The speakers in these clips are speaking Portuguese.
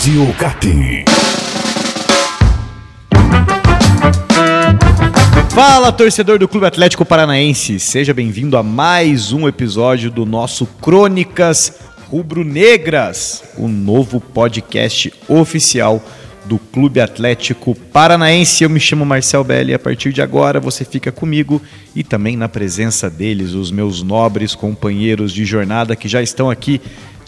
Rádio Cap. Fala, torcedor do Clube Atlético Paranaense. Seja bem-vindo a mais um episódio do nosso Crônicas Rubro-Negras, o novo podcast oficial do Clube Atlético Paranaense. Eu me chamo Marcel Belli e a partir de agora você fica comigo e também na presença deles, os meus nobres companheiros de jornada que já estão aqui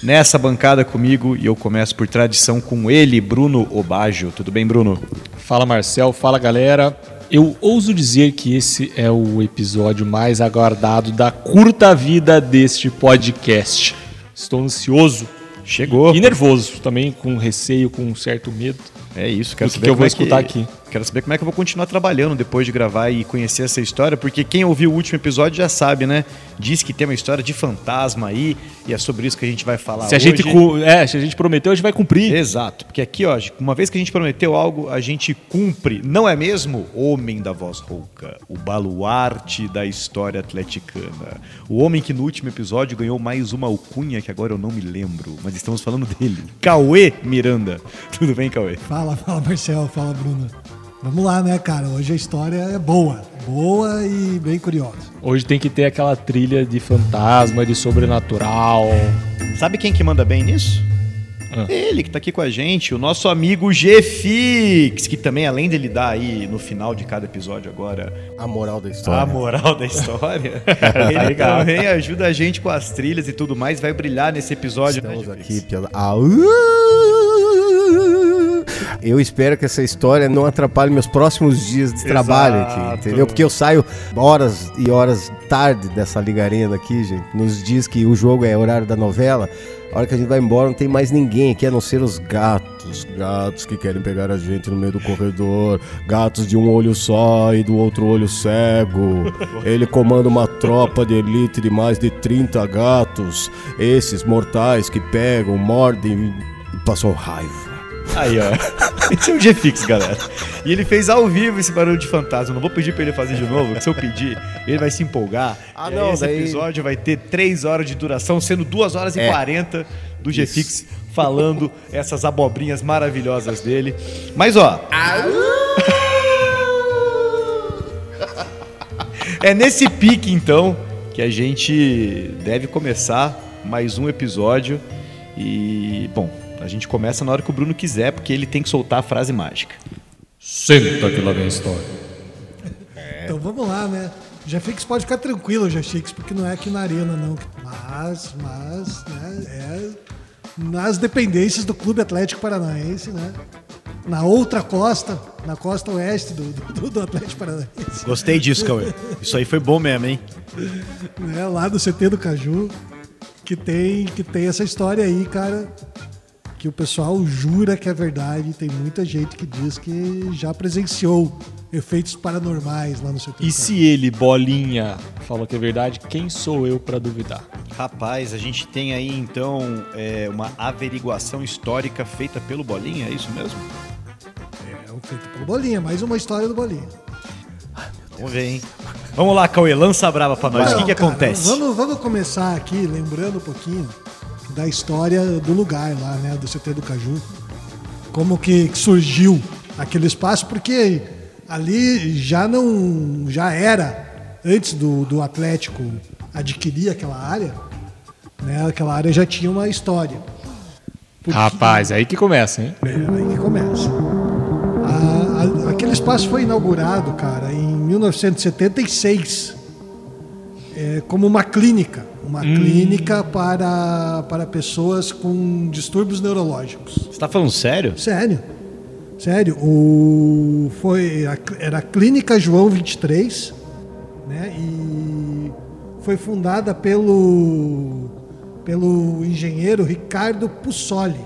nessa bancada comigo e eu começo por tradição com ele, Bruno Obaggio. Tudo bem, Bruno? Fala Marcel, fala galera. Eu ouso dizer que esse é o episódio mais aguardado da curta vida deste podcast. Estou ansioso Chegou. e nervoso, também com receio, com um certo medo. É isso, quero O que saber que eu vou é escutar aqui? Quero saber como é que eu vou continuar trabalhando depois de gravar e conhecer essa história, porque quem ouviu o último episódio já sabe, né? Diz que tem uma história de fantasma aí, e é sobre isso que a gente vai falar Se a, hoje. gente, cu- é, se a gente prometeu, a gente vai cumprir. Exato, porque aqui, ó, uma vez que a gente prometeu algo, a gente cumpre, não é mesmo? Homem da voz rouca, o baluarte da história atleticana. O homem que no último episódio ganhou mais uma alcunha que agora eu não me lembro, mas estamos falando dele. Cauê Miranda. Tudo bem, Cauê? Fala, fala Marcel, fala Bruno. Vamos lá, né, cara? Hoje a história é boa. Boa e bem curiosa. Hoje tem que ter aquela trilha de fantasma, de sobrenatural. Sabe quem que manda bem nisso? Ah. Ele que tá aqui com a gente, o nosso amigo G-Fix, que também, além dele dar aí no final de cada episódio agora A moral da a história. moral da história, ele também ajuda a gente com as trilhas e tudo mais, vai brilhar nesse episódio, Estamos né, aqui G-Fix? pela. Ah, uh! Eu espero que essa história não atrapalhe meus próximos dias de trabalho Exato. aqui, entendeu? Porque eu saio horas e horas tarde dessa ligarena aqui, gente. Nos dias que o jogo é horário da novela. A hora que a gente vai embora, não tem mais ninguém aqui, a não ser os gatos. Gatos que querem pegar a gente no meio do corredor. Gatos de um olho só e do outro olho cego. Ele comanda uma tropa de elite de mais de 30 gatos. Esses mortais que pegam, mordem e passam raiva. Aí, ó. Esse é o G-Fix, galera. E ele fez ao vivo esse barulho de fantasma. Não vou pedir pra ele fazer de novo, se eu pedir, ele vai se empolgar. Ah, E aí não, esse daí- episódio vai ter 3 horas de duração, sendo 2 horas e É. 40 do G-Fix falando essas abobrinhas maravilhosas dele. Mas, ó. É nesse pique, então, que a gente deve começar mais um episódio. E, bom, a gente começa na hora que o Bruno quiser, porque ele tem que soltar a frase mágica. Senta que lá vem a história. Então vamos lá, né? Jafix pode ficar tranquilo, Jafix, porque não é aqui na arena, não. Mas, mas, né, é nas dependências do Clube Atlético Paranaense, né? Na outra costa, na costa oeste do, do, do Atlético Paranaense, Gostei disso, Cauê. Isso aí foi bom mesmo, hein? né? Lá do CT do Caju, que tem, que tem essa história aí, cara, que o pessoal jura que é verdade. Tem muita gente que diz que já presenciou efeitos paranormais lá no CT do E se ele, bolinha, falou que é verdade, quem sou eu pra duvidar? Rapaz, a gente tem aí então é, uma averiguação histórica feita pelo Bolinha, é isso mesmo? É feito pelo Bolinha, mais uma história do Bolinha. Vamos ver, hein? Vamos lá, Cauê, lança brava pra nós. o que, Não, que cara, acontece? Vamos, vamos começar aqui lembrando um pouquinho da história do lugar lá, né? Do CT do Caju. Como que surgiu aquele espaço, porque ali já não. já era, antes do, do Atlético adquirir aquela área, né? Aquela área já tinha uma história. Porque- Rapaz, aí que começa, hein? é, aí que começa. A- a- aquele espaço foi inaugurado, cara, em 1976, é, como uma clínica. Uma clínica para, para pessoas com distúrbios neurológicos. Você tá falando sério? Sério. Sério. O, foi, era a Clínica João 23, né? E foi fundada pelo, pelo engenheiro Ricardo Pussoli.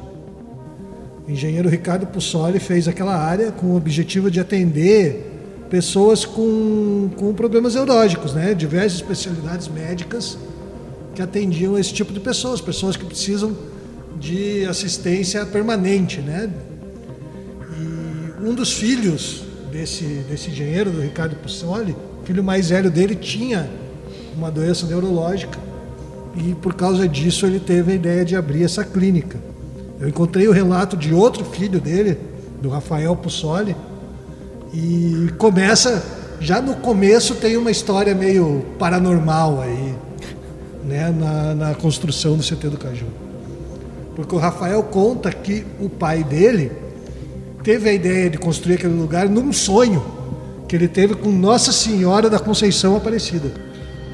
O engenheiro Ricardo Pussoli fez aquela área com o objetivo de atender pessoas com, com problemas neurológicos, né? Diversas especialidades médicas que atendiam esse tipo de pessoas, pessoas que precisam de assistência permanente, né? E um dos filhos desse, desse engenheiro, do Ricardo Pussoli, filho mais velho dele tinha uma doença neurológica e por causa disso ele teve a ideia de abrir essa clínica. Eu encontrei o relato de outro filho dele, do Rafael Pussoli, e começa, já no começo tem uma história meio paranormal aí, né, na, na construção do CT do Caju. Porque o Rafael conta que o pai dele teve a ideia de construir aquele lugar num sonho que ele teve com Nossa Senhora da Conceição Aparecida.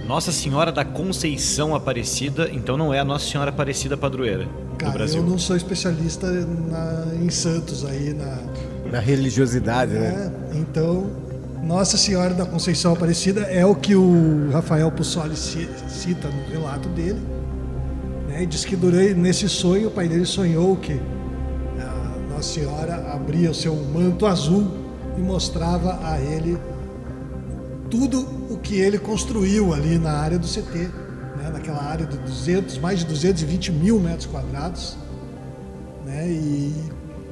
Nossa Senhora da Conceição Aparecida, então não é a Nossa Senhora Aparecida Padroeira Cara, do Brasil. eu não sou especialista na- em Santos aí, na, Na religiosidade, né? É, então, Nossa Senhora da Conceição Aparecida é o que o Rafael Pussoli ci- cita no relato dele. Né? E diz que durante, nesse sonho, o pai dele sonhou que a Nossa Senhora abria o seu manto azul e mostrava a ele tudo o que ele construiu ali na área do CT, né? naquela área de 200, mais de 220 mil metros quadrados. Né? E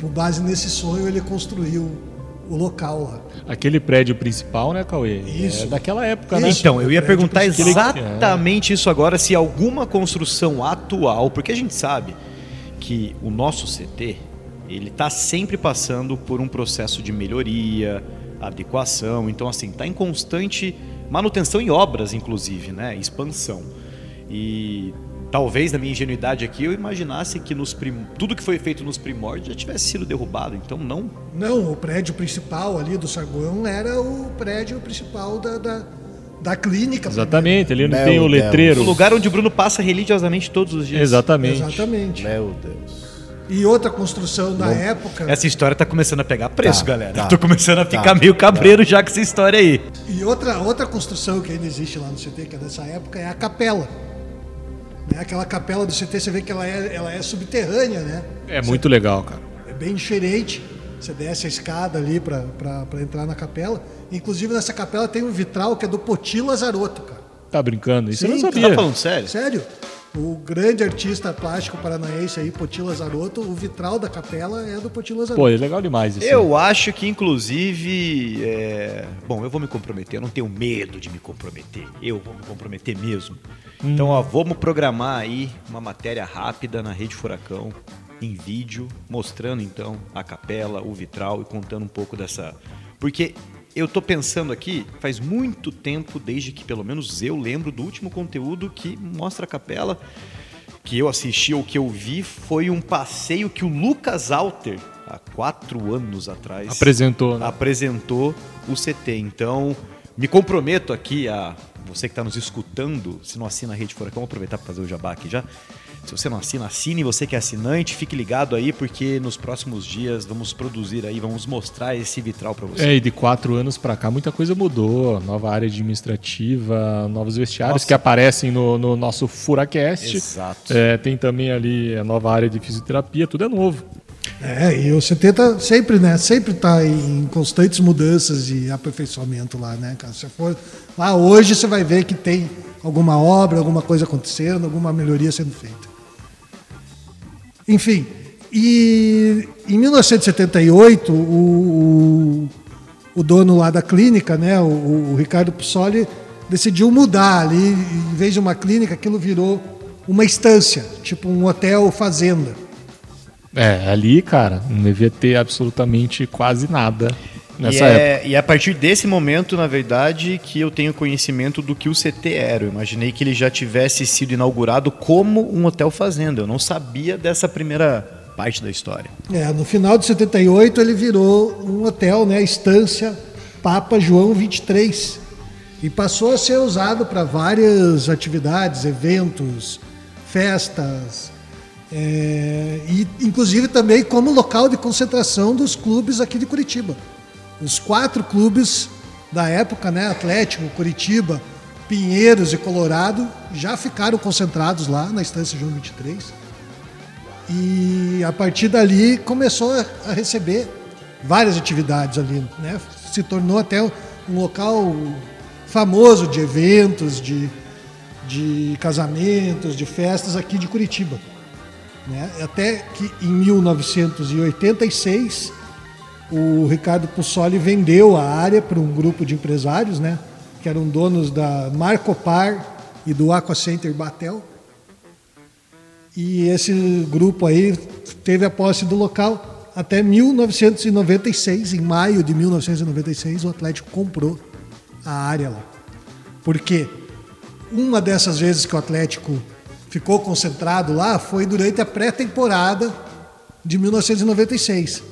com base nesse sonho ele construiu o local lá. Aquele prédio principal, né, Cauê? Isso. É daquela época, né? Isso. Então, eu ia perguntar principal. exatamente isso agora, se alguma construção atual, porque a gente sabe que o nosso CT, ele está sempre passando por um processo de melhoria, adequação, então assim, está em constante manutenção e obras, inclusive, né, expansão. E talvez na minha ingenuidade aqui eu imaginasse que nos prim... tudo que foi feito nos primórdios já tivesse sido derrubado, então não. Não, o prédio principal ali do Saguão era o prédio principal da, da, da clínica. Exatamente, ali onde Meu tem o Deus. letreiro. O lugar onde o Bruno passa religiosamente todos os dias. Exatamente. Exatamente. Meu Deus. E outra construção da época. Essa história tá começando a pegar preço, Tá, galera. tá. Tô começando a Tá, ficar meio cabreiro já com essa história aí. E outra, outra construção que ainda existe lá no CT, que é dessa época, é a capela. Né? Aquela capela do CT, você vê que ela é, ela é subterrânea, né? É muito legal, cara. É bem diferente. Você desce a escada ali para entrar na capela. Inclusive nessa capela tem um vitral que é do Poti Lazarotto, cara. Tá brincando? Isso eu não Sim, sabia. Tá falando sério? Sério? O grande artista plástico paranaense aí, Poti Lazarotto, o vitral da capela é do Poti Lazarotto. Pô, é legal demais isso. Eu acho que, inclusive. é, Bom, eu vou me comprometer, eu não tenho medo de me comprometer. Eu vou me comprometer mesmo. Então, ó, vamos programar aí uma matéria rápida na Rede Furacão, em vídeo, mostrando então a capela, o vitral e contando um pouco dessa. Porque eu tô pensando aqui, faz muito tempo, desde que pelo menos eu lembro do último conteúdo que mostra a capela que eu assisti ou que eu vi foi um passeio que o Lucas Alter, há quatro anos atrás, Apresentou, né? apresentou o CT. Então, me comprometo aqui a você que está nos escutando, se não assina a Rede Furacão, aproveitar para fazer o jabá aqui já. Se você não assina, assine. Você que é assinante, fique ligado aí, porque nos próximos dias vamos produzir aí, vamos mostrar esse vitral para você. É, e de quatro anos pra cá muita coisa mudou. Nova área administrativa, novos vestiários Nossa. que aparecem no, no nosso Furacast. Exato. É, tem também ali a nova área de fisioterapia, tudo é novo. É, e o CT tá sempre, né? Sempre tá em constantes mudanças e aperfeiçoamento lá, né, cara? Se você for lá hoje, você vai ver que tem alguma obra, alguma coisa acontecendo, alguma melhoria sendo feita. Enfim, e em 1978, o, o, dono lá da clínica, né, o, o Ricardo Pussoli, decidiu mudar ali, em vez de uma clínica, aquilo virou uma estância, tipo um hotel fazenda. É, ali, cara, não devia ter absolutamente quase nada nessa e, época. é, e é a partir desse momento, na verdade, que eu tenho conhecimento do que o CT era. Eu imaginei que ele já tivesse sido inaugurado como um hotel fazenda. Eu não sabia dessa primeira parte da história. É, no final de 78 ele virou um hotel, né, Estância Papa João 23. E passou a ser usado para várias atividades, eventos, festas, é, e inclusive também como local de concentração dos clubes aqui de Curitiba. Os quatro clubes da época, né, Atlético, Curitiba, Pinheiros e Colorado, já ficaram concentrados lá na Estância João 23. E a partir dali começou a- receber várias atividades ali, né? Se tornou até um local famoso de eventos, de, de casamentos, de festas aqui de Curitiba. Né? Até que em 1986 o Ricardo Pussoli vendeu a área para um grupo de empresários, né? Que eram donos da Marcopar e do Aqua Center Batel. E esse grupo aí teve a posse do local até 1996. Em maio de 1996, o Atlético comprou a área lá. Por quê? Uma dessas vezes que o Atlético ficou concentrado lá foi durante a pré-temporada de 1996.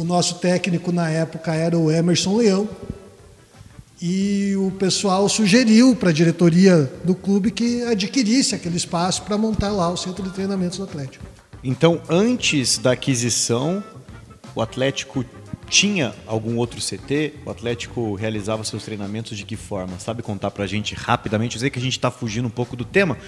O nosso técnico na época era o Emerson Leão. E o pessoal sugeriu para a diretoria do clube que adquirisse aquele espaço para montar lá o centro de treinamentos do Atlético. Então, antes da aquisição, o Atlético tinha algum outro CT? O Atlético realizava seus treinamentos de que forma? Sabe contar pra gente rapidamente? Eu sei que a gente tá fugindo um pouco do tema,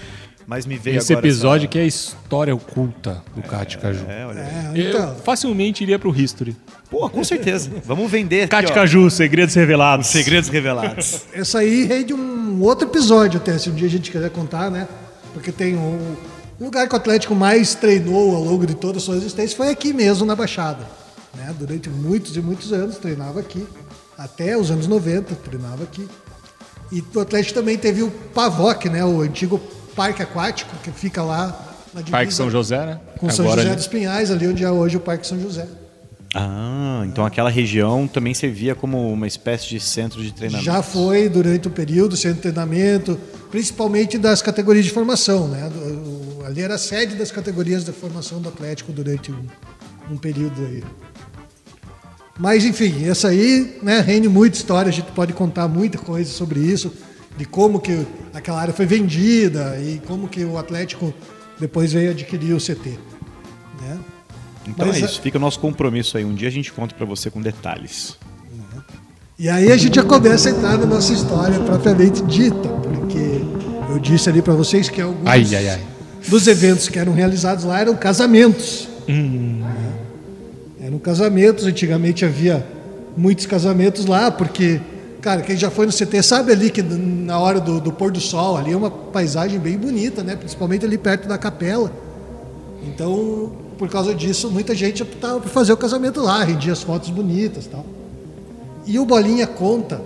mas me veio Esse agora episódio essa- que é a história oculta do Cate Caju. É, olha. É, Eu então, facilmente iria pro History. Pô, com certeza. Vamos vender Cate Caju, segredos revelados. segredos revelados. essa aí rende um outro episódio até, se um dia a gente quiser contar, né? Porque tem um, o lugar que o Atlético mais treinou ao longo de toda a sua existência foi aqui mesmo, na Baixada. Né? Durante muitos e muitos anos treinava aqui. Até os anos 90 treinava aqui. E o Atlético também teve o Pavoc, né? O antigo parque aquático, que fica lá na divisa Parque São José, né? com São Agora José ali. dos Pinhais, ali onde é hoje o Parque São José. Ah, então aquela região também servia como uma espécie de centro de treinamento. Já foi durante o período, centro de treinamento, principalmente das categorias de formação. Né? Ali era a sede das categorias de formação do Atlético durante um, um período aí. Mas, enfim, essa aí né, rende muita história, a gente pode contar muita coisa sobre isso, de como que aquela área foi vendida e como que o Atlético depois veio adquirir o CT. Né? Então Mas é isso, fica o nosso compromisso aí. Um dia a gente conta pra você com detalhes. E aí a gente já começa a entrar na nossa história propriamente dita, porque eu disse ali para vocês que alguns Ai, ai, ai. dos eventos que eram realizados lá eram casamentos. Né? Eram casamentos, antigamente havia muitos casamentos lá, porque, cara, quem já foi no CT sabe ali que na hora do, do pôr do sol ali é uma paisagem bem bonita, né? principalmente ali perto da capela. Então, por causa disso, muita gente optava por fazer o casamento lá, rendia as fotos bonitas tal. E o Bolinha conta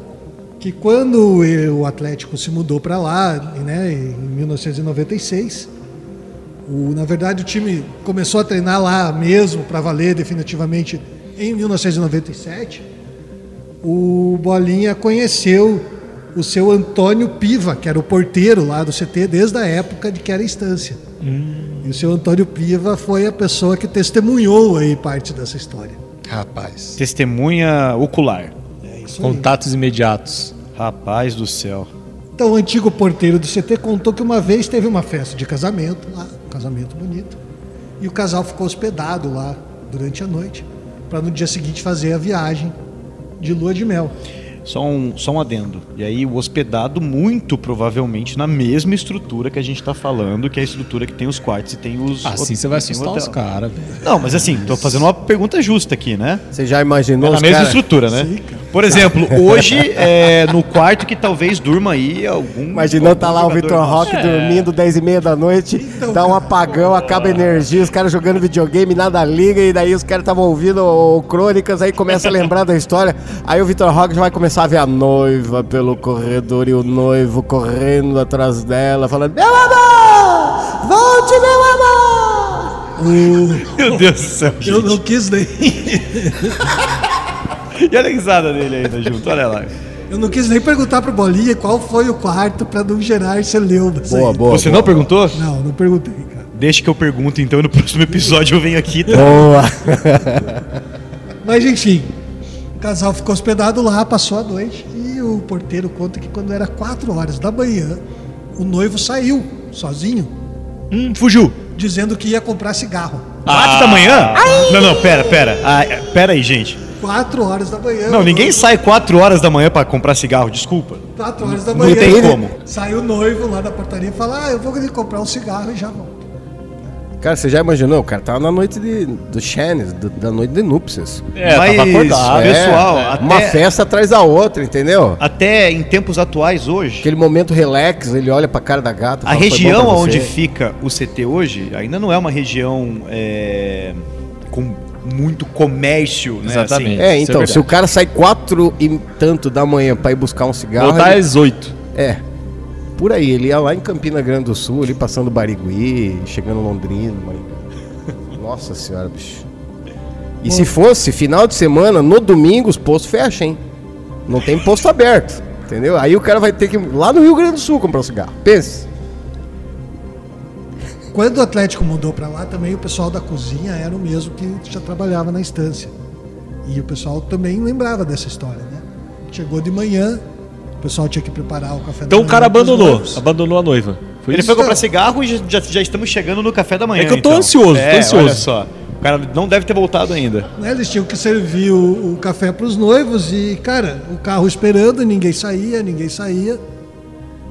que quando o Atlético se mudou para lá, né, em 1996, o, na verdade o time começou a treinar lá mesmo para valer definitivamente em 1997. O Bolinha conheceu o seu Antônio Piva, que era o porteiro lá do CT desde a época de que era instância. E o seu Antônio Piva foi a pessoa que testemunhou aí parte dessa história. Rapaz. Testemunha ocular. É isso aí. Contatos imediatos. Rapaz do céu. Então, o antigo porteiro do CT contou que uma vez teve uma festa de casamento lá, um casamento bonito, e o casal ficou hospedado lá durante a noite, para no dia seguinte fazer a viagem de lua de mel. Só um, só um adendo. E aí, o hospedado, muito provavelmente, na mesma estrutura que a gente tá falando, que é a estrutura que tem os quartos e tem os. Assim você vai assustar os caras, velho. Não, mas assim, tô fazendo uma pergunta justa aqui, né? Você já imaginou É na os mesma cara- estrutura, né? Sim, cara. Por exemplo, hoje é no quarto que talvez durma aí algum. Imaginou tá lá o algum Vitor Roque nosso. dormindo 10 e meia da noite, Então, dá um apagão, acaba a energia, os caras jogando videogame, nada liga, e daí os caras estavam ouvindo o Crônicas, aí começa a lembrar da história. Aí o Vitor Roque já vai começar a ver a noiva pelo corredor e o noivo correndo atrás dela, falando: Meu amor! Volte, meu amor! Meu Deus do céu. Eu gente. não quis nem, E olha a risada dele ainda junto, olha lá. eu não quis nem perguntar pro Bolinha qual foi o quarto para não gerar celeumas. Boa, aí. boa. Você boa. não perguntou? Não, não perguntei, cara. Deixa que eu pergunto, então, e no próximo episódio eu venho aqui. Tá? Boa! Mas enfim, o casal ficou hospedado lá, passou a noite e o porteiro conta que quando era 4 horas da manhã, o noivo saiu sozinho, Hum, fugiu. dizendo que ia comprar cigarro. Quatro da manhã? Não, não, pera, pera. Ah, é, pera aí, gente. 4 horas da manhã. Não, ninguém noivo- sai quatro horas da manhã pra comprar cigarro, desculpa. 4 horas da Não manhã. tem como. Sai o noivo lá da portaria e fala: Ah, eu vou ali comprar um cigarro e já volto. Cara, você já imaginou? O cara tava na noite de, do do- da noite de núpcias. É, Mas, tava acordado. É, pessoal, é. até- Uma festa atrás da outra, entendeu? Até em tempos atuais hoje, Aquele momento relax, ele olha pra cara da gata. a fala, "Foi bom região pra você." onde fica o CT hoje ainda não é uma região é, com muito comércio, né? Exatamente. assim. É, Isso é então, verdade. se o cara sai quatro e tanto da manhã pra ir buscar um cigarro. Voltar ele- às oito. É. por aí. Ele ia lá em Campina Grande do Sul, ali passando Barigui, chegando Londrina. mas- Nossa senhora, bicho. E se fosse final de semana, no domingo, os postos fecham, hein? Não tem posto aberto, entendeu? Aí o cara vai ter que ir lá no Rio Grande do Sul comprar um cigarro. Pense. Quando o Atlético mudou pra lá, também o pessoal da cozinha era o mesmo que já trabalhava na estância. E o pessoal também lembrava dessa história, né? Chegou de manhã, o pessoal tinha que preparar o café Então da o cara manhã pros abandonou. Abandonou a noiva. Foi Ele isso? foi comprar cigarro e já, já, estamos chegando no café da manhã. É que eu tô então. ansioso, tô É, ansioso. Olha só. O cara não deve ter voltado ainda. Né, Eles tinham que servir o, o café para os noivos e, cara, o carro esperando, ninguém saía, ninguém saía.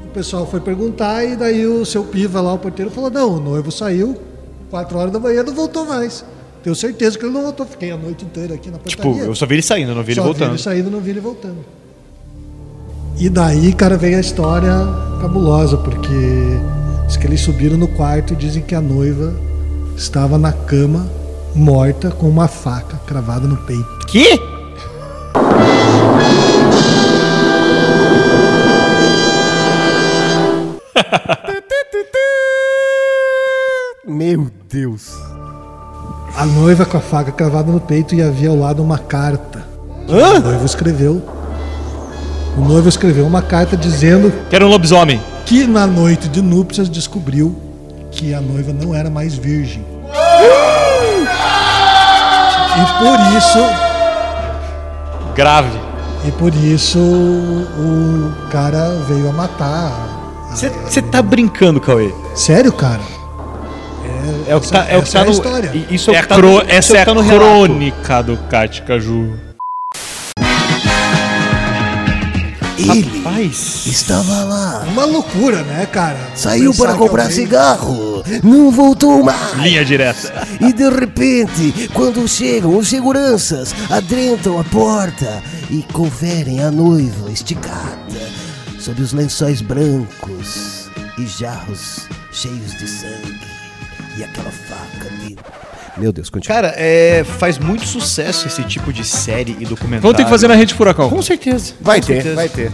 O pessoal foi perguntar e daí o seu piva lá, o porteiro, falou: Não, o noivo saiu, 4 horas da manhã, não voltou mais. Tenho certeza que ele não voltou. Fiquei a noite inteira aqui na Tipo, portaria. eu só vi ele saindo, não vi ele Só voltando. vi ele saindo, não vi ele voltando. E daí, cara, veio a história cabulosa, porque diz que eles subiram no quarto e dizem que a noiva estava na cama, morta, com uma faca cravada no peito. Que? Meu Deus. A noiva com a faca cravada no peito e havia ao lado uma carta. que Hã? O noivo escreveu. O noivo escreveu uma carta dizendo Que era um lobisomem. que na noite de núpcias descobriu que a noiva não era mais virgem. E por isso, Grave. e por isso o cara veio a matar. Você tá brincando, Cauê? Sério, cara? É o que tá, é o que essa tá é a no. história. Isso é, É que tá cro- no, Essa é tá a crônica do Cate Caju. Ele Rapaz. estava lá. Uma loucura, né, cara? Saiu Pensar para comprar alguém- cigarro, não voltou mais. Linha direta. E de repente, quando chegam os seguranças, adentram a porta e conferem a noiva esticada sob os lençóis brancos e jarros cheios de sangue e aquela faca de. Meu Deus, continua. Cara, é, faz muito sucesso esse tipo de série e documentário. Vamos ter que fazer na rede furacão. Com certeza. Vai com ter, certeza. vai ter.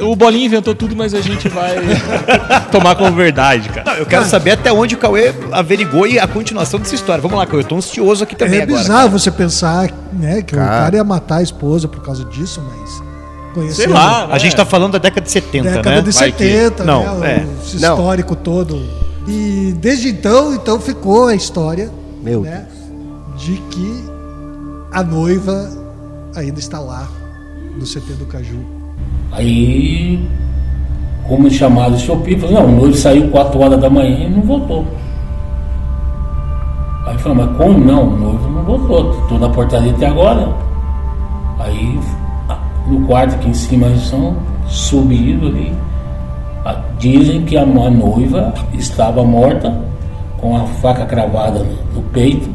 O Bolinha inventou tudo, mas a gente vai tomar como verdade, cara. Não, eu quero saber até onde o Cauê averigou e a continuação dessa história. Vamos lá, Cauê. Eu tô ansioso aqui também É agora. bizarro você pensar né, que o Cara. cara ia matar a esposa por causa disso, mas. Sei lá. A gente tá falando da década de 70, década né? de Vai que- 70, Não, né? é. O esse Não. histórico todo. E desde então, então ficou a história Meu né, de que a noiva ainda está lá no CT do Caju. Aí, como chamado de Chopi, falou, não, o noivo saiu 4 horas da manhã e não voltou. Aí falou, mas como não? O noivo não voltou, estou na portaria até agora. Aí, no quarto aqui em cima, eles são subidos ali. Dizem que a noiva estava morta, com a faca cravada no, no peito,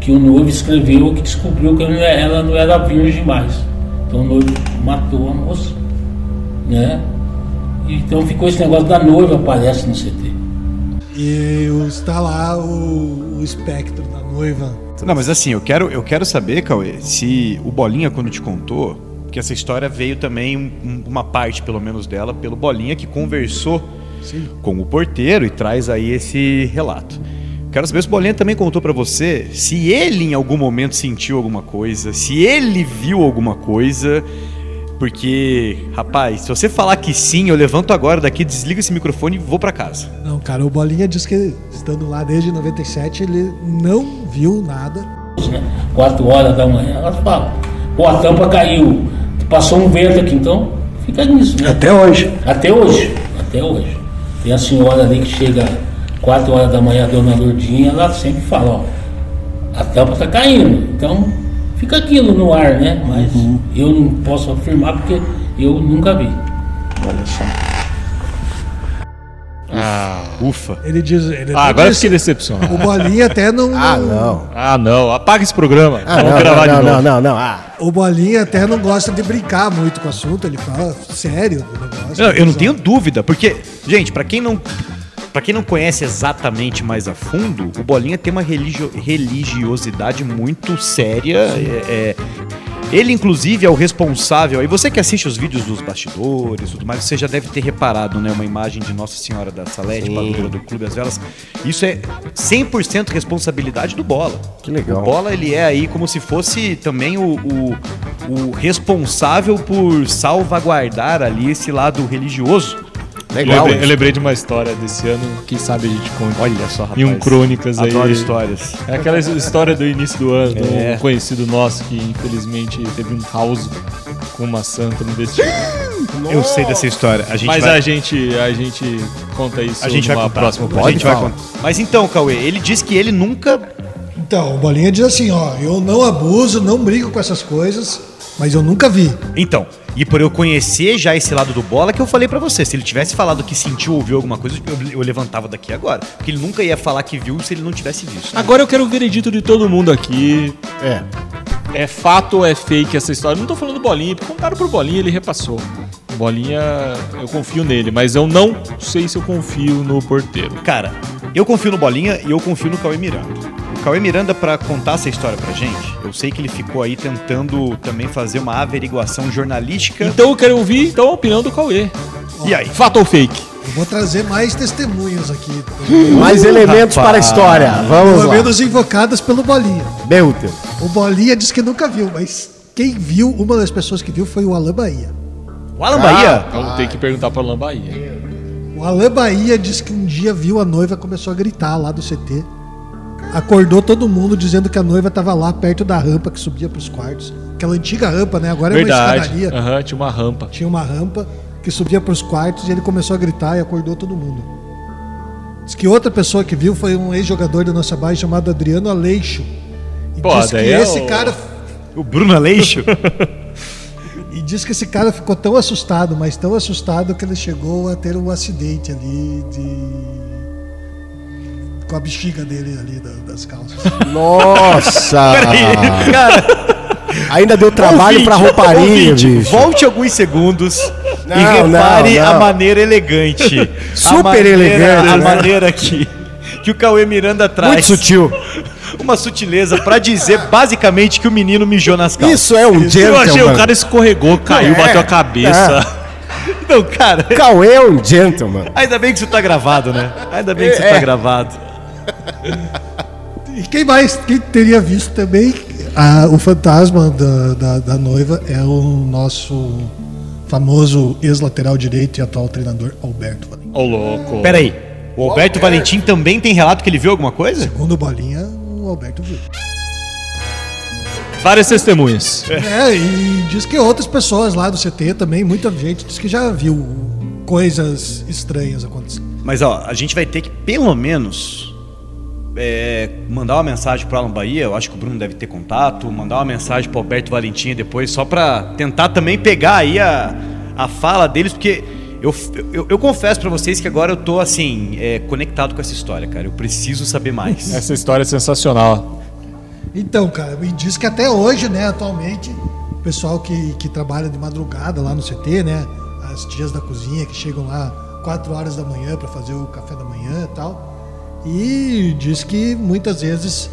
que o noivo escreveu que descobriu que ela não é- ela não era virgem mais. Então o noivo matou a moça, né? Então ficou esse negócio da noiva aparece no CT. E o- está lá o, o espectro da noiva. Não, mas assim, eu quero, eu quero saber, Cauê, se o Bolinha, quando te contou, que essa história veio também, um- uma parte pelo menos dela, pelo Bolinha, que conversou Sim. com o porteiro e traz aí esse relato. Quero saber se o Bolinha também contou pra você se ele em algum momento sentiu alguma coisa, se ele viu alguma coisa. Porque, rapaz, se você falar que sim, eu levanto agora daqui, desligo esse microfone e vou pra casa. Não, cara, o Bolinha diz que estando lá desde 97 ele não viu nada. 4 horas da manhã, elas falam, pô, a tampa caiu, passou um vento aqui, então fica nisso, né? Até hoje. Até hoje, até hoje. Tem a senhora ali que chega 4 horas da manhã, a dona Lourdinha, ela sempre fala, ó, a tampa tá caindo. Então fica aquilo no ar, né? Mas eu não posso afirmar porque eu nunca vi. Olha só. Ah, Ufa. Ele diz. Ele Ah, agora eu disse- fiquei decepcionado. O Bolinha até não. Ah, não. Ah, não. Apaga esse programa. Ah, Vamos não, gravar não, de não, novo. não, não, não. Ah, O Bolinha até não gosta de brincar muito com o assunto, ele fala sério do negócio. Não, eu não tenho dúvida, porque, gente, pra quem não para quem não conhece exatamente mais a fundo, o Bolinha tem uma religio- religiosidade muito séria. é- é- Ele, inclusive, é o responsável. E você que assiste os vídeos dos bastidores e tudo mais, você já deve ter reparado, né? Uma imagem de Nossa Senhora da Salete, Sim. padroeira do Clube das Velas. Isso é 100% responsabilidade do Bola. Que legal. O Bola, ele é aí como se fosse também o, o, o responsável por salvaguardar ali esse lado religioso. Eu lembrei, eu lembrei de uma história desse ano, quem sabe a gente conta. Olha só, rapaz. Em um Crônicas aí. Adoro histórias. É aquela história do início do ano, de É. um conhecido nosso que infelizmente teve um caos com uma santa no destino. Eu sei dessa história. A gente Mas vai... a gente, a gente conta isso A gente vai contar. próxima a gente vai contar. Mas então, Cauê, ele diz que ele nunca Então, o Bolinha diz assim, ó, eu não abuso, não brigo com essas coisas, mas eu nunca vi. Então, e por eu conhecer já esse lado do bola que eu falei pra você, se ele tivesse falado que sentiu ou ouviu alguma coisa, eu, eu levantava daqui agora. Porque ele nunca ia falar que viu se ele não tivesse visto. Agora eu quero o veredito de todo mundo aqui. É. É fato ou é fake essa história? Não tô falando do Bolinha, porque contaram pro Bolinha ele repassou. Bolinha, eu confio nele, mas eu não sei se eu confio no porteiro. Cara, eu confio no Bolinha e eu confio no Cauê Miranda. O Cauê Miranda, pra contar essa história pra gente, eu sei que ele ficou aí tentando também fazer uma averiguação jornalística. Então eu quero ouvir então, a opinião do Cauê. E aí? Fato ou fake? Eu vou trazer mais testemunhas aqui. Mais elementos para a história. Vamos Pelo lá. menos invocadas pelo Bolinha. Meu Deus. O Bolinha disse que nunca viu, mas quem viu, uma das pessoas que viu foi o Alan Bahia. O Alan Bahia? Então tem que perguntar pra Alan Bahia. O Alan Bahia disse que um dia viu a noiva começou a gritar lá do CT. Acordou todo mundo dizendo que a noiva estava lá perto da rampa que subia para os quartos. Aquela antiga rampa, né? Agora é uma Verdade. escadaria. Aham, tinha uma rampa. Tinha uma rampa que subia para os quartos e ele começou a gritar e acordou todo mundo. Diz que outra pessoa que viu foi um ex-jogador da nossa base chamado Adriano Aleixo. E Pô, diz que é esse o- cara O Bruno Aleixo? e diz que esse cara ficou tão assustado, mas tão assustado que ele chegou a ter um acidente ali de com a bexiga dele ali da- das calças. Nossa. Cara, Ainda deu trabalho pra rouparia, ouvinte, bicho. Volte alguns segundos e Não, repare não, não. a maneira elegante. Super a maneira, elegante, A né? maneira que, que o Cauê Miranda traz. Muito sutil. Uma sutileza pra dizer basicamente que o menino mijou nas calças. Isso é um Eu gentleman. achei o cara escorregou, caiu, É, bateu a cabeça. Então, cara, Cauê é um gentleman. ainda bem que isso tá gravado, né? Ainda bem que isso É. tá gravado. E quem mais, quem teria visto também ah, o fantasma da, da, da noiva é o nosso famoso ex-lateral direito e atual treinador Alberto Valentim. Ô, louco. Pera aí. O Alberto Valentim também tem relato que ele viu alguma coisa? Segundo Bolinha, o Alberto viu. Várias testemunhas. É, e diz que outras pessoas lá do CT também, muita gente diz que já viu coisas estranhas acontecendo. Mas ó, a gente vai ter que pelo menos é, mandar uma mensagem pro Alan Bahia. Eu acho que o Bruno deve ter contato. Mandar uma mensagem pro Alberto Valentim depois, só pra tentar também pegar aí a, a fala deles, porque eu, eu, eu confesso pra vocês que agora eu tô assim, é, conectado com essa história, cara. Eu preciso saber mais. Essa história é sensacional. Então, cara, e diz que até hoje, né, atualmente, o pessoal que, que trabalha de madrugada lá no CT, né, as tias da cozinha que chegam lá 4 horas da manhã para fazer o café da manhã e tal, e diz que muitas vezes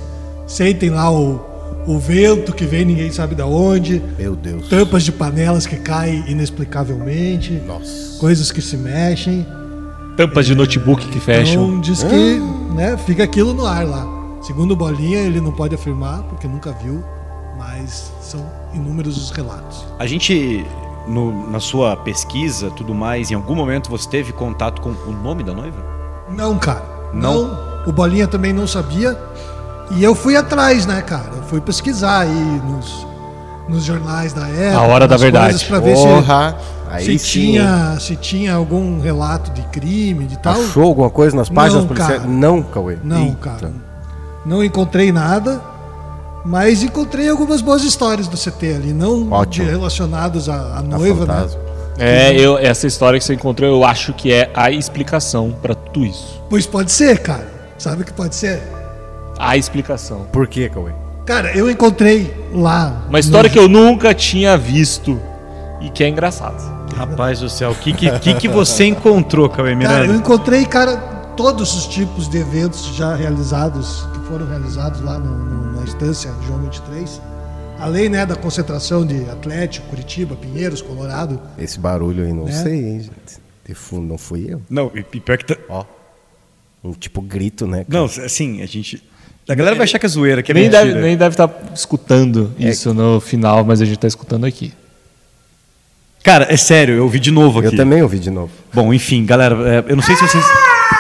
sentem lá o, o vento que vem ninguém sabe da onde, Meu Deus. tampas de panelas que caem inexplicavelmente, Nossa. coisas que se mexem. Tampas de notebook que fecham. Então diz que né, fica aquilo no ar lá. Segundo o Bolinha, ele não pode afirmar, porque nunca viu, mas são inúmeros os relatos. A gente, no- na sua pesquisa, tudo mais, em algum momento você teve contato com o nome da noiva? Não, cara. Não? Não. O Bolinha também não sabia. E eu fui atrás, né, cara? Eu fui pesquisar aí nos, nos jornais da época. A hora da verdade. coisas Pra ver se, Porra. Aí se, sim. tinha, se tinha algum relato de crime, de tal. Achou alguma coisa nas páginas Não, policiais? cara. Não, Cauê. Não, Eita. cara. Não encontrei nada, mas encontrei algumas boas histórias do CT ali, não Ótimo. relacionadas à, à A noiva, né? É, eu, essa história que você encontrou, eu acho que é a explicação pra tudo isso. Pois pode ser, cara. Sabe o que pode ser? A explicação. Por quê, Cauê? Cara, eu encontrei lá. Uma história no- que eu nunca tinha visto e que é engraçada. Rapaz do céu, o que, que, que, que você encontrou, Cauê Cara, eu Miranda? encontrei, cara, todos os tipos de eventos já realizados, que foram realizados lá no- no- na estância João 23. além né, da concentração de Atlético, Curitiba, Pinheiros, Colorado. Esse barulho aí, não Né? sei, hein, gente. De fundo, não fui eu. Não, e e pior que. Tá... Ó. Um tipo grito, né? cara? Não, assim, a gente. A galera vai achar que é zoeira, que é Nem mentira. deve, nem deve estar escutando isso no final, mas a gente está escutando aqui. Cara, é sério, eu ouvi de novo aqui. Eu também ouvi de novo. Bom, enfim, galera, é, eu não sei se vocês.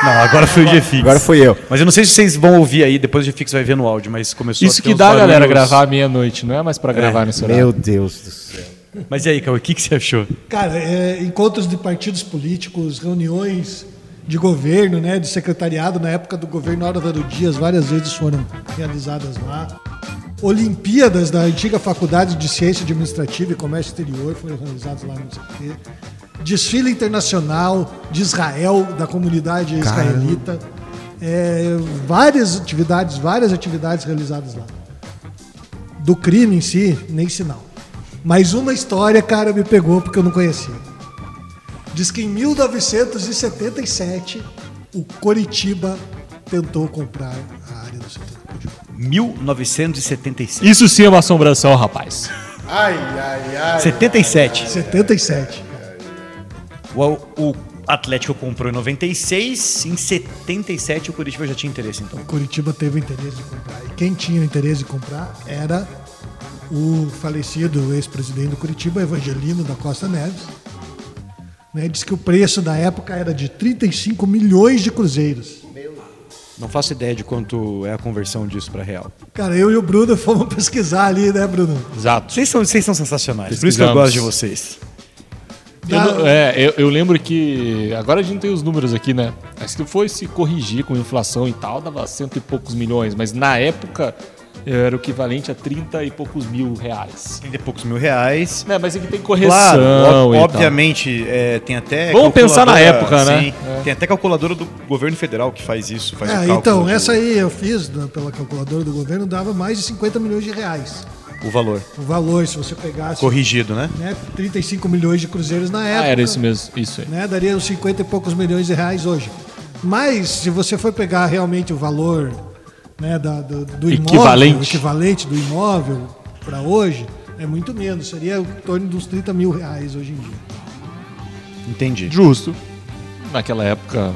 Não, agora foi o GFix. Agora fui eu. Mas eu não sei se vocês vão ouvir aí, depois o GFix vai ver no áudio, mas começou Isso a ter que uns dá, galera, barulhos. gravar à meia-noite, não é mais para gravar nesse horário. Meu Deus do céu. Mas e aí, Cauê, o que, que você achou? Cara, é, encontros de partidos políticos, reuniões de governo, né, de secretariado na época do governo Álvaro Dias, várias vezes foram realizadas lá. Olimpíadas da antiga Faculdade de Ciência Administrativa e Comércio Exterior foram realizadas lá no CT. Desfile internacional de Israel, da comunidade israelita. É, várias atividades, várias atividades realizadas lá. Do crime em si, nem sinal. Mas uma história, cara, me pegou porque eu não conhecia. Diz que em 1977 o Coritiba tentou comprar a área do CT do Coritiba. 1976. Isso sim é uma assombração, rapaz. Ai, ai, ai. 77. 77. O, o Atlético comprou em 96, em 77 o Curitiba já tinha interesse, então. O Coritiba teve o interesse de comprar. E quem tinha o interesse de comprar era o falecido ex-presidente do Curitiba, Evangelino da Costa Neves. Né, diz que o preço da época era de 35 milhões de cruzeiros. Não faço ideia de quanto é a conversão disso para real. Cara, eu e o Bruno fomos pesquisar ali, né, Bruno? Exato. Vocês são, vocês são sensacionais, por isso que eu gosto de vocês. Eu, não- é, eu, eu lembro que. Agora a gente não tem os números aqui, né? Mas se foi se corrigir com inflação e tal, dava cento e poucos milhões. Mas na época era o equivalente a 30 e poucos mil reais. Tem de poucos mil reais. É, mas aqui tem correção. Claro, e obviamente, é, tem até. Vamos pensar na calculadora- época, né? sim, Tem até calculadora do governo federal que faz isso. Faz o É, cálculo então, do- essa aí eu fiz né, pela calculadora do governo, dava mais de 50 milhões de reais. O valor. O valor, se você pegasse Corrigido, né? né, 35 milhões de cruzeiros na época. Ah, era isso mesmo. Isso aí. né, daria uns 50 e poucos milhões de reais hoje. Mas, se você for pegar realmente o valor né, da- do, do imóvel, Equivalente. o equivalente do imóvel para hoje, é muito menos. Seria em torno dos 30 mil reais hoje em dia. Entendi. Justo. Naquela época,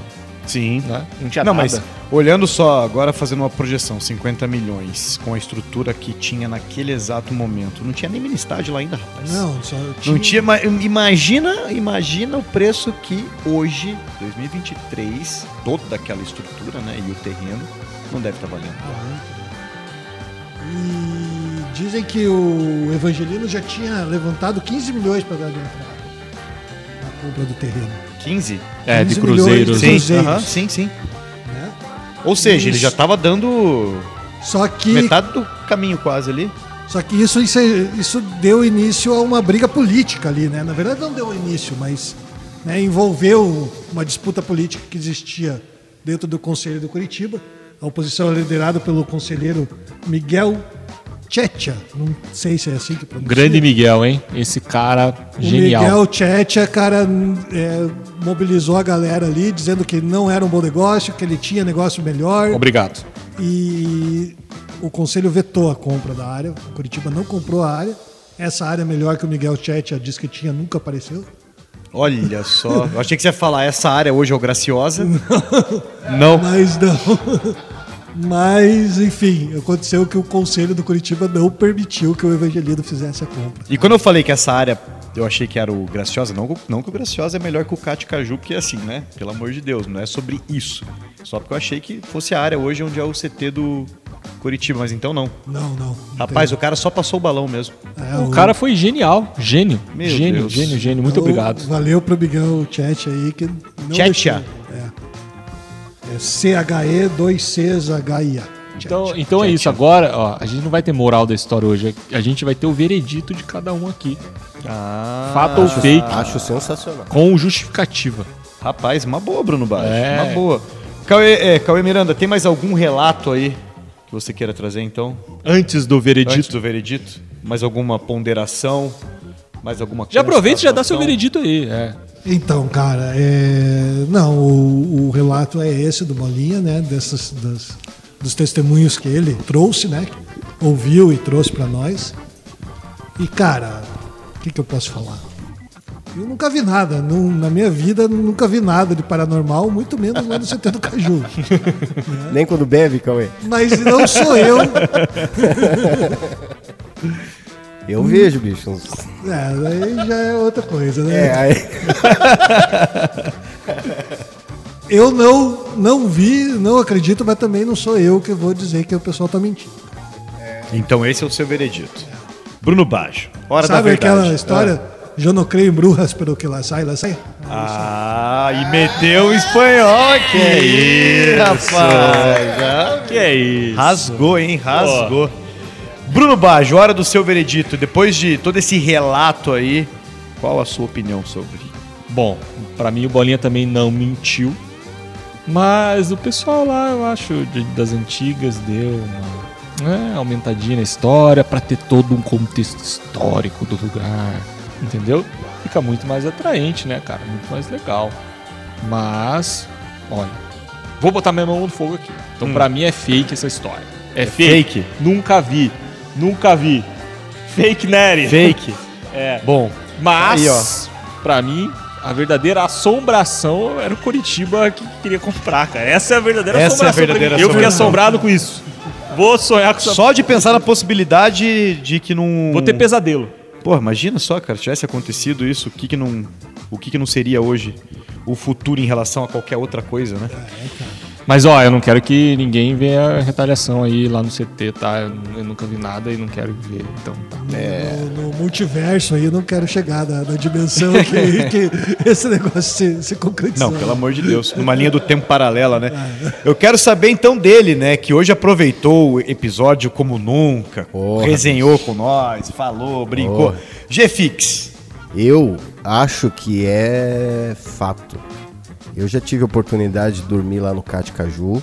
Sim. né? Não tinha Não, nada. mas olhando só agora, fazendo uma projeção, 50 milhões com a estrutura que tinha naquele exato momento. Não tinha nem mini estádio lá ainda, rapaz. Não, só Não tinha, ma- imagina, imagina o preço que hoje, 2023, toda aquela estrutura, né, e o terreno não deve estar valendo. E dizem que o Evangelino já tinha levantado 15 milhões para dar de entrada na compra do terreno. 15? É, de 15 cruzeiros. milhões. Sim, Cruzeiros. aham, sim, sim. Né? Ou seja, ele Isso. já estava dando Só que metade do caminho quase ali. Só que isso, isso, isso deu início a uma briga política ali, né? Na verdade não deu início, mas né, envolveu uma disputa política que existia dentro do Conselho do Curitiba. A oposição era liderada pelo conselheiro Miguel Checha, não sei se é assim que pronuncia. Grande Miguel, hein? Esse cara O genial. Miguel Checha, cara, é, mobilizou a galera ali, dizendo que não era um bom negócio, que ele tinha negócio melhor. Obrigado. e o conselho vetou a compra da área. O Curitiba não comprou a área. Essa área melhor que o Miguel Chetia disse que tinha nunca apareceu. Olha só. Eu achei que você ia falar, essa área hoje é o Graciosa. Não. Mas não. Mas, enfim, aconteceu que o conselho do Curitiba não permitiu que o Evangelino fizesse a compra. E quando eu falei que essa área eu achei que era o Graciosa, não, não que o Graciosa é melhor que o Cate Caju, porque assim, né? Pelo amor de Deus, não é sobre isso. Só porque eu achei que fosse a área hoje onde é o CT do Curitiba, mas então não. Não, não. não Rapaz, tem. o cara só passou o balão mesmo. É, O cara foi genial. Gênio. Meu gênio, Deus. gênio, gênio. Muito então, obrigado. Valeu pro Miguel Chet aí que não Chetia. deixou. É. É C-H-E, 2 Cs, H-I-A. Então, então é isso. Agora, ó, a gente não vai ter moral da história hoje. A gente vai ter o veredito de cada um aqui. Ah, Fato ou fake, Acho sensacional. com justificativa. Rapaz, uma boa, Bruno Baixo. É. Uma boa. Cauê, é, Cauê Miranda, tem mais algum relato aí que você queira trazer então? Antes do veredito. Antes do veredito? Mais alguma ponderação? Mais alguma Já aproveita e já dá seu veredito aí. É. Então, cara, é... não, o, o relato é esse do Bolinha, né? Dessas, das- dos testemunhos que ele trouxe, né? Ouviu e trouxe para nós. E cara, o que, que eu posso falar? Eu nunca vi nada. Não- na minha vida, nunca vi nada de paranormal, muito menos lá no CT do Caju. Nem quando bebe, Cauê. Mas não sou eu. Eu vejo, bicho. É, aí já é outra coisa, né? É, aí... Eu não, não vi, não acredito, mas também não sou eu que vou dizer que o pessoal tá mentindo. Então esse é o seu veredito. Bruno Baggio, hora Sabe da verdade. aquela história? Eu não creio em bruxas, pelo que lá sai, lá sai. Ah, e meteu o espanhol aqui. Que isso, rapaz. Ah, Que é isso? Rasgou, hein? Rasgou. Bruno Baggio, hora do seu veredito. Depois de todo esse relato aí, qual a sua opinião sobre? Bom, pra mim o Bolinha também não mentiu. Mas o pessoal lá, eu acho, de- das antigas deu uma né, aumentadinha na história pra ter todo um contexto histórico do lugar. Entendeu? Fica muito mais atraente, né, cara? Muito mais legal. Mas, olha, vou botar minha mão no fogo aqui. Então, pra mim é fake essa história. É, fake. fake? Nunca vi. Nunca vi. Fake Nery. Fake. É. Bom, Mas, Aí, ó. pra mim, a verdadeira assombração era o Curitiba que queria comprar, cara. Essa é a verdadeira Essa é a assombração. verdadeira. Eu fiquei assombração. assombrado com isso. Vou sonhar com essa. só de pensar na possibilidade de que não. Vou ter pesadelo. Pô, imagina só, cara, tivesse acontecido isso, o que que não, o que que não seria hoje o futuro em relação a qualquer outra coisa, né? Mas, ó, eu não quero que ninguém venha retaliação aí lá no CT, tá? Eu, eu nunca vi nada e não quero ver. Então, tá. No, no multiverso aí, eu não quero chegar na, na dimensão que, que esse negócio se, se concretizou. Não, pelo amor de Deus, numa linha do tempo paralela, né? Eu quero saber então dele, né, que hoje aproveitou o episódio como nunca, Porra, resenhou com nós, falou, brincou. Porra. G-Fix. Eu acho que é fato. Eu já tive a oportunidade de dormir lá no Cate Caju.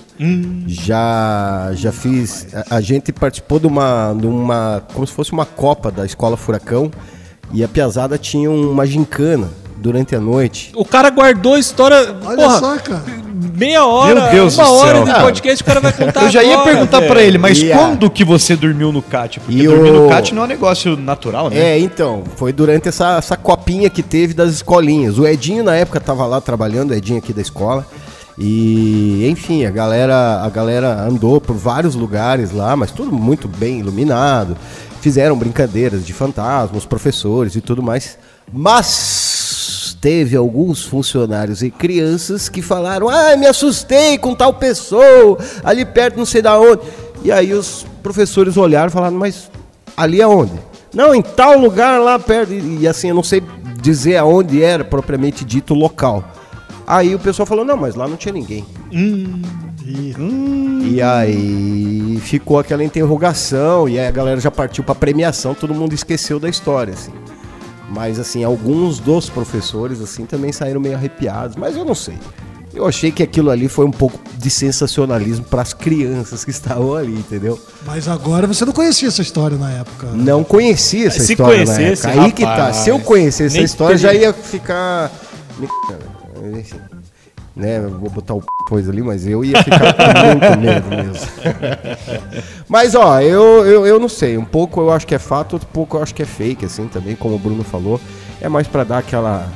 Já, já fiz. A, a gente participou de uma, de uma. como se fosse uma Copa da Escola Furacão. E a Piazada tinha uma gincana durante a noite. O cara guardou a história. Olha porra, só, cara. Meia hora, Meu Deus uma hora céu. de Ah, podcast, o cara vai contar. Eu já ia agora, perguntar pra ele, mas a- quando que você dormiu no CAT? Porque E dormir o- no CAT não é um negócio natural, né? É, então, foi durante essa, essa copinha que teve das escolinhas. O Edinho, na época, tava lá trabalhando, o Edinho aqui da escola. E, enfim, a galera, a galera andou por vários lugares lá, mas tudo muito bem iluminado. Fizeram brincadeiras de fantasmas, professores e tudo mais. Mas teve alguns funcionários e crianças que falaram: Ah, me assustei com tal pessoa, ali perto, não sei da onde. E aí os professores olharam e falaram: Mas ali aonde? Não, em tal lugar lá perto. E, e assim, eu não sei dizer aonde era propriamente dito o local. Aí o pessoal falou: Não, mas lá não tinha ninguém. E aí ficou aquela interrogação, e aí a galera já partiu pra premiação, todo mundo esqueceu da história, assim. Mas assim, alguns dos professores assim também saíram meio arrepiados, mas eu não sei. Eu achei que aquilo ali foi um pouco de sensacionalismo para as crianças que estavam ali, entendeu? Mas agora você não conhecia essa história na época. Não conhecia essa Se história conhecesse, na época. Aí que tá. rapaz, Se eu conhecesse essa história, já teria- ia ficar. Enfim. Né, vou botar o coisa ali, mas eu ia ficar com muito medo mesmo. mas ó, eu, eu, eu não sei. Um pouco eu acho que é fato, outro pouco eu acho que é fake, assim, também, como o Bruno falou. É mais pra dar aquela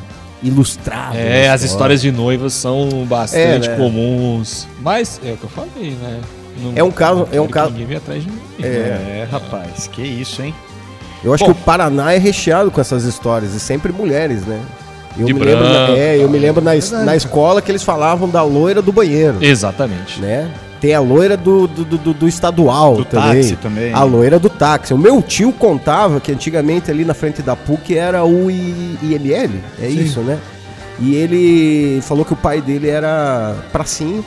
ilustrada. É, na as histórias de noivas são bastante É, né? comuns. Mas é o que eu falei, né? Não- É um caso- é um caso- Ninguém vem atrás de mim. É, rapaz, que isso, hein? Eu acho Bom. que o Paraná é recheado com essas histórias, e sempre mulheres, né? Eu De me lembro, na- branco. é, eu me lembro na, na escola que eles falavam da loira do banheiro, Exatamente. né? Tem a loira do, do, do- do estadual Do também. táxi também. A loira do táxi. O meu tio contava que antigamente ali na frente da PUC era o I- IML, é isso, né? E ele falou que o pai dele era pracinho,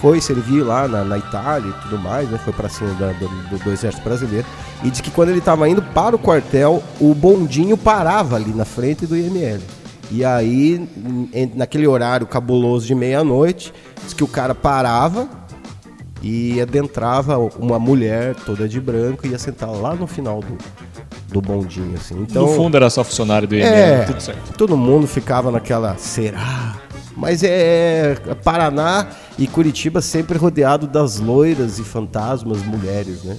foi servir lá na, na Itália e tudo mais, né? Foi pracinho da- do, do, do exército brasileiro. E disse que quando ele estava indo para o quartel, o bondinho parava ali na frente do IML. E aí, naquele horário cabuloso de meia-noite, diz que o cara parava e adentrava uma mulher toda de branco e ia sentar lá no final do, do bondinho, assim. Então, no fundo era só funcionário do IML, é, tudo certo. todo mundo ficava naquela, será? Mas é Paraná e Curitiba sempre rodeado das loiras e fantasmas mulheres, né?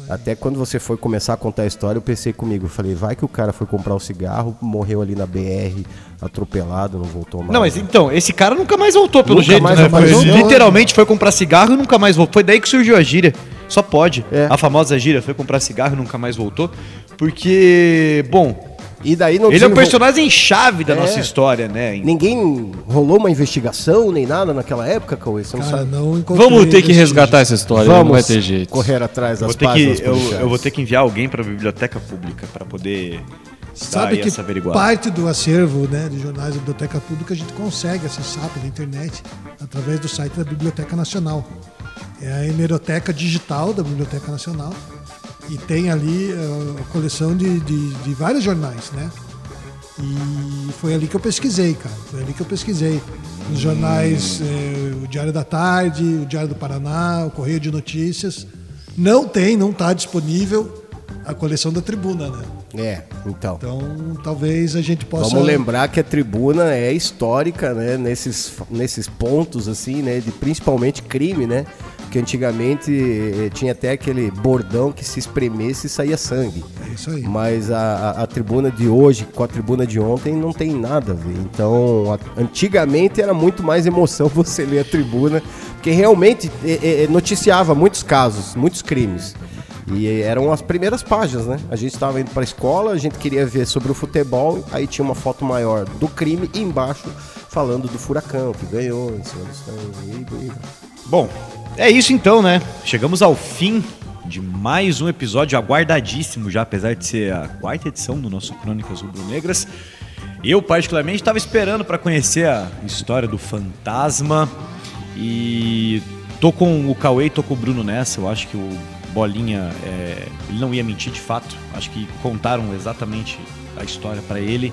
Aí. Até quando você foi começar a contar a história, eu pensei comigo, eu falei, vai que o cara foi comprar o cigarro, morreu ali na BR, atropelado, não voltou mais. Não, mas então, esse cara nunca mais voltou, pelo Nunca jeito, mais né? Foi- Voltou. literalmente foi comprar cigarro e nunca mais voltou. Foi daí que surgiu a gíria. Só pode. É. A famosa gíria foi comprar cigarro e nunca mais voltou. Porque, bom, E daí não ele é um personagem chave da É. nossa história, né? Ninguém rolou uma investigação nem nada naquela época, Cauê? Você não Cara, sabe? não encontrei Vamos ter que resgatar essa história, Vamos não vai ter jeito. correr atrás Eu das vou, ter páginas que, eu, eu vou ter que enviar alguém para a biblioteca pública para poder Sabe que essa averiguada. parte do acervo né, de jornais da Biblioteca Pública a gente consegue acessar pela internet através do site da Biblioteca Nacional. É a hemeroteca digital da Biblioteca Nacional e tem ali eh, a coleção de, de, de vários jornais, né? E foi ali que eu pesquisei, cara. Foi ali que eu pesquisei. Os jornais, eh, o Diário da Tarde, o Diário do Paraná, o Correio de Notícias. Não tem, não está disponível a coleção da Tribuna, né? É, então. Então, talvez a gente possa. Vamos lembrar que a tribuna é histórica, né? Nesses, nesses pontos, assim, né? De principalmente crime, né? Porque antigamente eh, tinha até aquele bordão que se espremesse e saía sangue. É isso aí. Mas a, a- a tribuna de hoje com a tribuna de ontem não tem nada a ver. Então, a- antigamente era muito mais emoção você ler a tribuna, porque realmente eh, eh, noticiava muitos casos, muitos crimes. E eram as primeiras páginas, né? A gente estava indo para a escola, a gente queria ver sobre o futebol, aí tinha uma foto maior do crime e embaixo falando do furacão que ganhou, em cima do sangue, e- e- Bom, é isso então, né? Chegamos ao fim de mais um episódio aguardadíssimo já, apesar de ser a quarta edição do nosso Crônicas Rubro-Negras. Eu, particularmente, estava esperando para conhecer a história do fantasma e tô com o Cauê e tô com o Bruno nessa. Eu acho que o Bolinha, é, ele não ia mentir de fato. Acho que contaram exatamente a história para ele.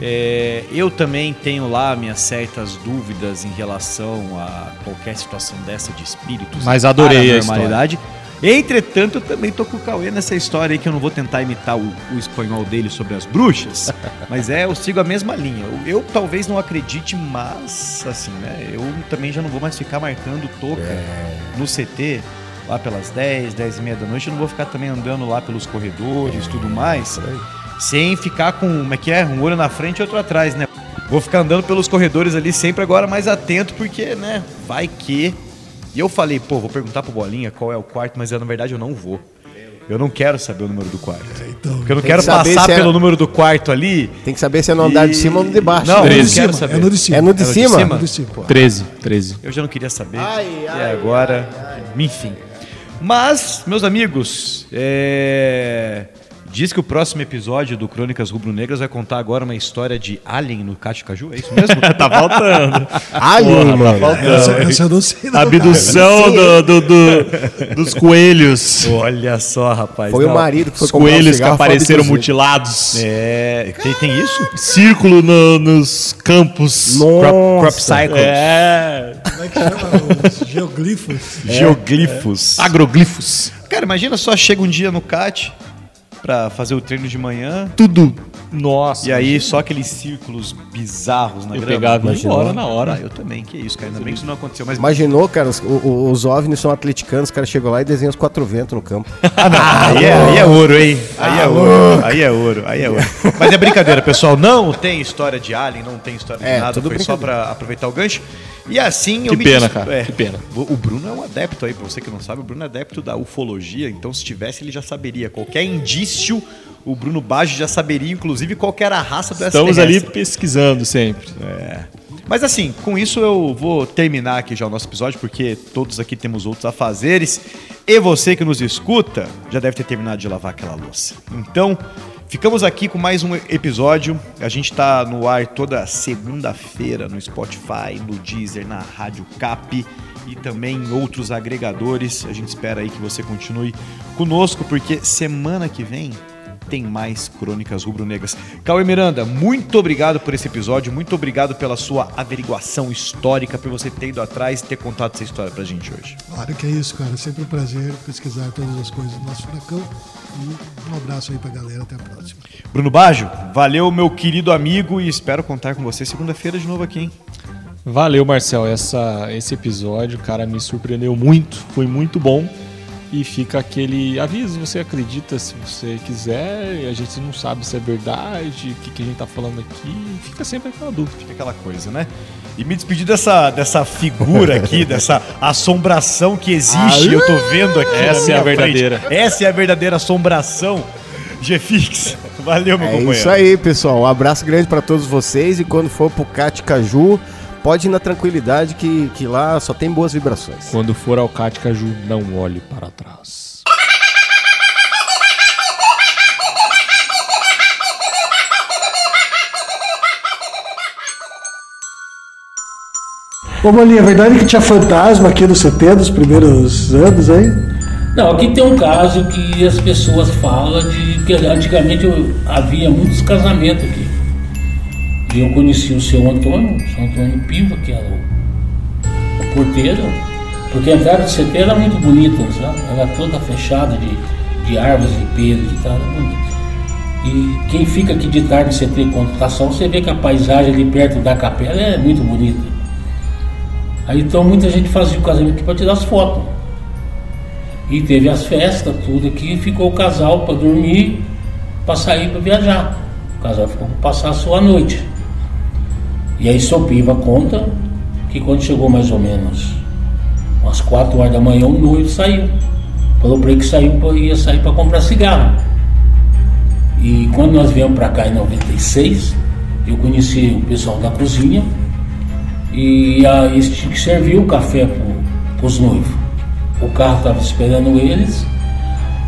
É, eu também tenho lá minhas certas dúvidas em relação a qualquer situação dessa de espíritos. Mas adorei a paranormalidade. Entretanto, eu também tô com o Cauê nessa história aí que eu não vou tentar imitar o, o espanhol dele sobre as bruxas, mas é, eu sigo a mesma linha. Eu, eu talvez não acredite, mas assim, né? Eu também já não vou mais ficar marcando toca no CT lá pelas 10, 10 e meia da noite. Eu não vou ficar também andando lá pelos corredores e tudo mais, sem ficar com, como é que é? Um olho na frente e outro atrás, né? Vou ficar andando pelos corredores ali sempre agora mais atento, porque, né? Vai que. E eu falei, pô, vou perguntar pro Bolinha qual é o quarto, mas eu, na verdade eu não vou. Eu não quero saber o número do quarto. Então, Porque eu não quero que passar é- pelo número do quarto ali. Tem que saber se é no andar de E- cima ou no de baixo. Não, é no eu de não cima, quero saber. é no de cima. É no de É no de cima? cima? É no de cima. 13, 13. Eu já não queria saber. Ai, e ai, agora, enfim. Mas, meus amigos, é... diz que o próximo episódio do Crônicas Rubro-Negras vai contar agora uma história de Alien no Cate Caju, é isso mesmo? tá faltando. Alien, mano. Essa, essa eu não sei. Não, Abdução do, do- do- dos coelhos. Olha só, rapaz. Foi o não. marido que foi Os comprar um coelhos que apareceram mutilados. É, tem, tem isso? Círculo no- nos campos. Nossa. Crop Cycle. É. Como é que chama? Os geoglifos. Geoglifos. Agroglifos. Cara, imagina só, chega um dia no CAT pra fazer o treino de manhã Tudo. Nossa. e aí só aqueles círculos bizarros na eu grama. pegava e ia Imaginou? embora na Ah, hora. eu também, que isso, cara. Ainda bem que isso não aconteceu. Mas Imaginou, cara, os, os OVNIs são atleticanos, os caras chegam lá e desenham os quatro ventos no campo. aí, é, aí é ouro, hein? Aí é ouro. Aí é ouro, aí é ouro. Mas é brincadeira, pessoal. Não tem história de Alien, não tem história de É, nada. tudo Foi só pra aproveitar o gancho. E assim eu Que me pena, des- cara, é, que pena. O Bruno é um adepto aí, pra você que não sabe, o Bruno é adepto da ufologia, então se tivesse ele já saberia. Qualquer indício, o Bruno Baggio já saberia, inclusive, qual que era a raça do Estamos ali pesquisando sempre. Mas assim, com isso eu vou terminar aqui já o nosso episódio, porque todos aqui temos outros afazeres. E você que nos escuta já deve ter terminado de lavar aquela louça. Então, ficamos aqui com mais um episódio. A gente está no ar toda segunda-feira no Spotify, no Deezer, na Rádio Cap e também em outros agregadores. A gente espera aí que você continue conosco, porque semana que vem tem mais Crônicas Rubro-Negras. Cauê Miranda, muito obrigado por esse episódio, muito obrigado pela sua averiguação histórica, por você ter ido atrás e ter contado essa história pra gente hoje. Claro que é isso, cara. É sempre um prazer pesquisar todas as coisas do nosso furacão. E um abraço aí pra galera. Até a próxima. Bruno Baggio, valeu, meu querido amigo, e espero contar com você segunda-feira de novo aqui, hein? Valeu, Marcel. Essa, esse episódio, cara, me surpreendeu muito. Foi muito bom. E fica aquele aviso, você acredita se você quiser, e a gente não sabe se é verdade, o que, que a gente tá falando aqui, fica sempre aquela dúvida. Fica aquela coisa, né? E me despedir dessa, dessa figura aqui, dessa assombração que existe, eu tô vendo aqui. Essa é a verdadeira. Frente. Essa é a verdadeira assombração. G-Fix, valeu, meu É companheiro. isso aí, pessoal. Um abraço grande pra todos vocês e quando for pro Cate Caju, pode ir na tranquilidade que, que lá só tem boas vibrações. Quando for ao Caju, não olhe para trás. Ô, Bolinha, é verdade que tinha fantasma aqui no CT dos primeiros anos aí? Não, aqui tem um caso que as pessoas falam de que antigamente havia muitos casamentos aqui. E eu conheci o seu Antônio, o seu Antônio Piva, que era o, o porteiro, porque a entrada do CT era muito bonita, sabe? Era toda fechada de, de árvores e pedras e tal, era bonito. E quem fica aqui de tarde no CT Computação, você vê que a paisagem ali perto da capela é muito bonita. Aí então muita gente fazia o casamento aqui para tirar as fotos. E teve as festas, tudo aqui, ficou o casal para dormir, para sair para viajar. O casal ficou para passar a sua noite. E aí seu Piva conta que quando chegou mais ou menos umas 4 horas da manhã, o noivo saiu. Falou para ele que saiu, ia sair para comprar cigarro. E quando nós viemos para cá em 96, eu conheci o pessoal da cozinha e a, eles tinham que servir o café para os noivos. O carro estava esperando eles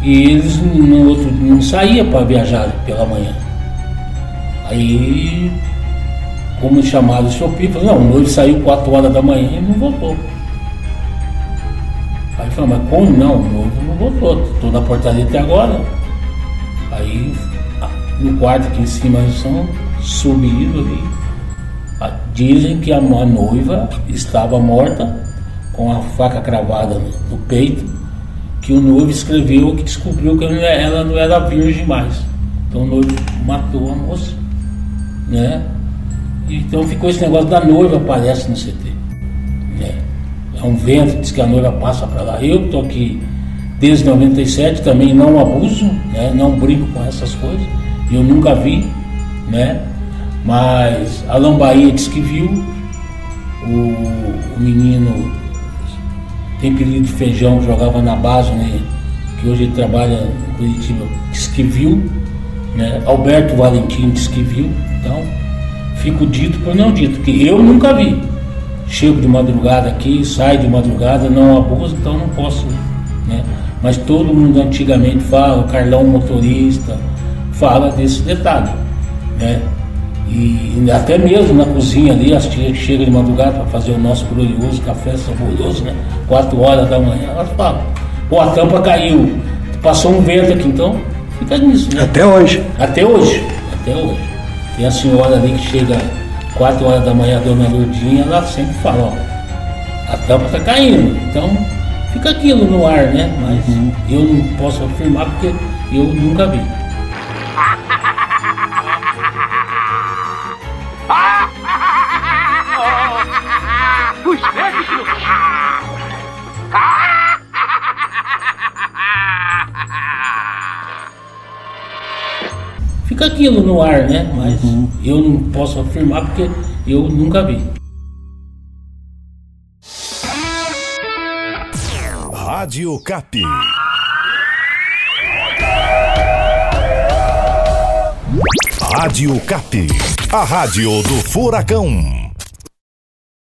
e eles no outro não saíam para viajar pela manhã. Aí, como chamaram o seu Pipa, não, o noivo saiu 4 horas da manhã e não voltou. Aí falou, mas como não? O noivo não voltou, estou na portaria até agora. Aí no quarto aqui em cima são subiram ali. Dizem que a noiva estava morta com a faca cravada no, peito, que o noivo escreveu que descobriu que ela não era virgem mais. Então o noivo matou a moça, né? Então ficou esse negócio da noiva aparece no CT, né? É um vento, diz que a noiva passa para lá. Eu estou aqui desde 97, também não abuso, né? Não brinco com essas coisas. Eu nunca vi, né? Mas a Lambaía disse que viu, o, o menino tem apelido de feijão, jogava na base, né? Que hoje ele trabalha em Curitiba, disse que viu, né? Alberto Valentim disse que viu, então fico dito por não dito, que eu nunca vi. Chego de madrugada aqui, saio de madrugada, não abuso, então não posso, né? Mas todo mundo antigamente fala, o Carlão motorista, fala desse detalhe, né? E até mesmo na cozinha ali, as tias que chegam de madrugada para fazer o nosso glorioso café saboroso, né? 4 horas da manhã, elas falam, pô, a tampa caiu, passou um vento aqui, então fica nisso, né? Até hoje. Até hoje, até hoje. Tem a senhora ali que chega 4 horas da manhã, a dona Lourdinha, ela sempre fala, ó, a tampa tá caindo. Então fica aquilo no ar, né? Mas eu não posso afirmar porque eu nunca vi. Fica aquilo no ar, né? Mas eu não posso afirmar porque eu nunca vi. Rádio Cap. Rádio Cap. A rádio do Furacão.